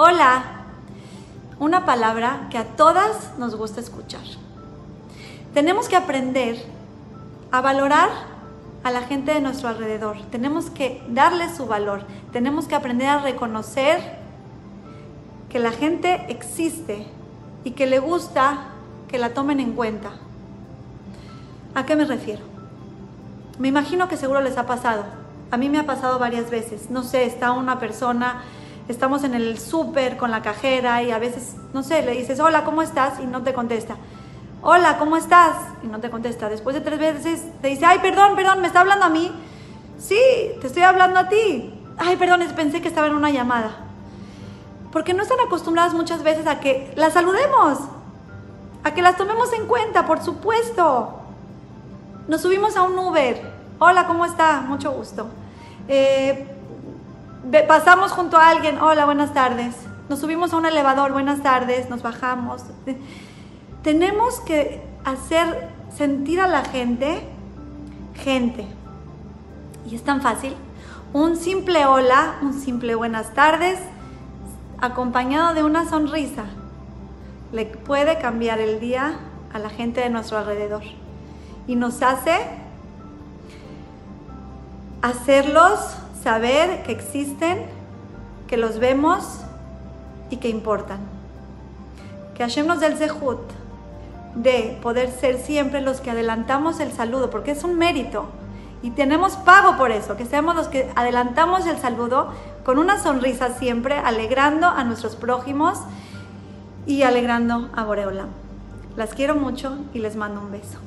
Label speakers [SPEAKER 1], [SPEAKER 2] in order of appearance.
[SPEAKER 1] Hola, una palabra que a todas nos gusta escuchar. Tenemos que aprender a valorar a la gente de nuestro alrededor. Tenemos que darle su valor. Tenemos que aprender a reconocer que la gente existe y que le gusta que la tomen en cuenta. ¿A qué me refiero? Me imagino que seguro les ha pasado. A mí me ha pasado varias veces. No sé, está una persona estamos en el súper con la cajera y a veces, no sé, le dices, hola, ¿cómo estás? Y no te contesta. Hola, ¿cómo estás? Y no te contesta. Después de tres veces te dice, ay, perdón, perdón, ¿me está hablando a mí? Sí, te estoy hablando a ti. Ay, perdón, pensé que estaba en una llamada. Porque no están acostumbradas muchas veces a que las saludemos, a que las tomemos en cuenta, por supuesto. Nos subimos a un Uber. Hola, ¿cómo está? Mucho gusto. Eh, pasamos junto a alguien, hola, buenas tardes. Nos subimos a un elevador, buenas tardes, nos bajamos. Tenemos que hacer sentir a la gente gente. Y es tan fácil. Un simple hola, un simple buenas tardes, acompañado de una sonrisa, le puede cambiar el día a la gente de nuestro alrededor. Y nos hace hacerlos saber que existen, que los vemos y que importan. Que Hashem nos el zehut de poder ser siempre los que adelantamos el saludo, porque es un mérito y tenemos pago por eso, que seamos los que adelantamos el saludo con una sonrisa siempre, alegrando a nuestros prójimos y alegrando a Boreola. Las quiero mucho y les mando un beso.